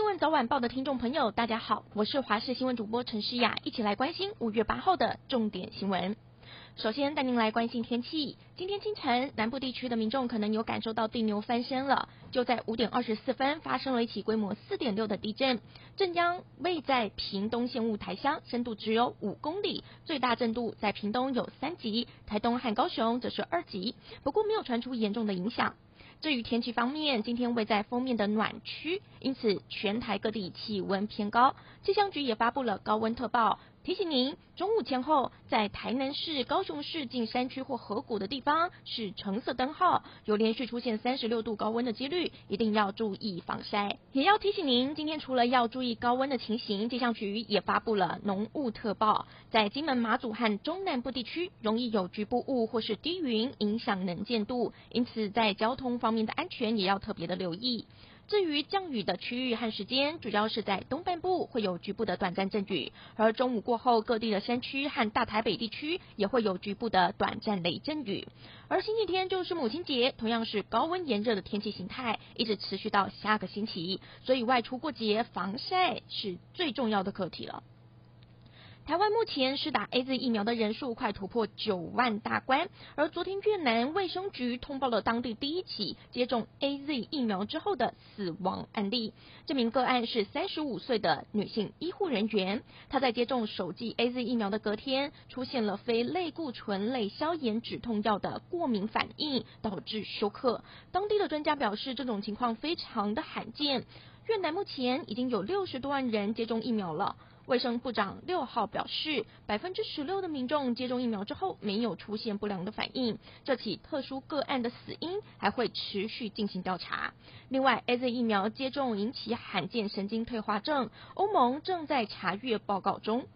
新闻早晚报的听众朋友，大家好，我是华视新闻主播陈诗雅，一起来关心五月八号的重点新闻。首先带您来关心天气。今天清晨，南部地区的民众可能有感受到地牛翻身了。就在五点二十四分，发生了一起规模四点六的地震，震央位在屏东县雾台乡，深度只有五公里，最大震度在屏东有三级，台东和高雄则是二级，不过没有传出严重的影响。至于天气方面，今天位在封面的暖区，因此全台各地气温偏高，气象局也发布了高温特报。提醒您，中午前后在台南市、高雄市近山区或河谷的地方是橙色灯号，有连续出现三十六度高温的几率，一定要注意防晒。也要提醒您，今天除了要注意高温的情形，气象局也发布了浓雾特报，在金门、马祖和中南部地区容易有局部雾或是低云影响能见度，因此在交通方面的安全也要特别的留意。至于降雨的区域和时间，主要是在东半部会有局部的短暂阵雨，而中午过后，各地的山区和大台北地区也会有局部的短暂雷阵雨。而星期天就是母亲节，同样是高温炎热的天气形态，一直持续到下个星期，所以外出过节防晒是最重要的课题了。台湾目前施打 AZ 疫苗的人数快突破九万大关，而昨天越南卫生局通报了当地第一起接种 AZ 疫苗之后的死亡案例。这名个案是三十五岁的女性医护人员，她在接种首剂 AZ 疫苗的隔天出现了非类固醇类消炎止痛药的过敏反应，导致休克。当地的专家表示，这种情况非常的罕见。越南目前已经有六十多万人接种疫苗了。卫生部长六号表示，百分之十六的民众接种疫苗之后没有出现不良的反应。这起特殊个案的死因还会持续进行调查。另外，AZ 疫苗接种引起罕见神经退化症，欧盟正在查阅报告中。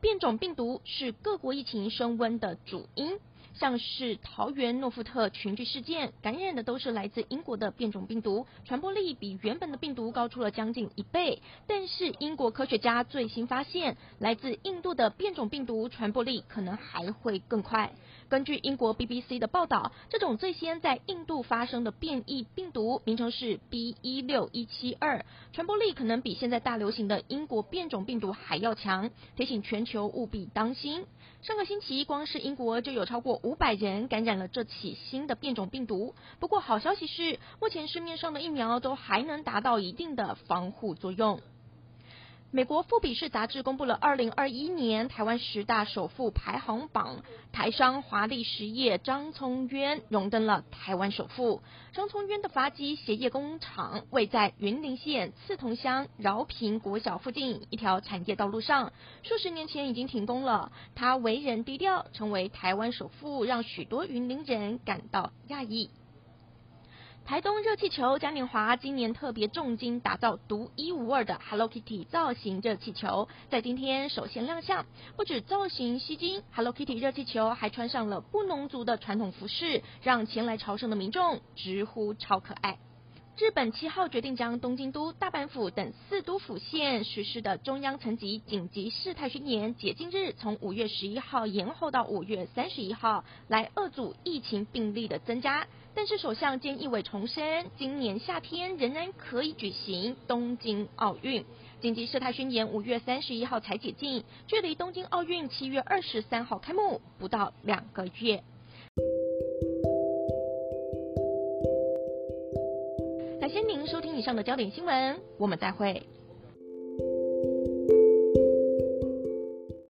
变种病毒是各国疫情升温的主因。像是桃园诺富特群聚事件，感染的都是来自英国的变种病毒，传播力比原本的病毒高出了将近一倍。但是英国科学家最新发现，来自印度的变种病毒传播力可能还会更快。根据英国 BBC 的报道，这种最先在印度发生的变异病毒名称是 B 一六一七二，传播力可能比现在大流行的英国变种病毒还要强，提醒全球务必当心。上个星期，光是英国就有超过五百人感染了这起新的变种病毒。不过，好消息是，目前市面上的疫苗都还能达到一定的防护作用。美国富比士杂志公布了二零二一年台湾十大首富排行榜，台商华丽实业张聪渊荣登了台湾首富。张聪渊的发机鞋业工厂位在云林县刺桐乡饶平国小附近一条产业道路上，数十年前已经停工了。他为人低调，成为台湾首富，让许多云林人感到讶异。台东热气球嘉年华今年特别重金打造独一无二的 Hello Kitty 造型热气球，在今天首先亮相。不止造型吸睛，Hello Kitty 热气球还穿上了布农族的传统服饰，让前来朝圣的民众直呼超可爱。日本七号决定将东京都、大阪府等四都府县实施的中央层级紧急事态宣言解禁日从五月十一号延后到五月三十一号，来遏阻疫情病例的增加。但是首相菅义伟重申，今年夏天仍然可以举行东京奥运。紧急事态宣言五月三十一号才解禁，距离东京奥运七月二十三号开幕不到两个月。感谢您收听以上的焦点新闻，我们再会。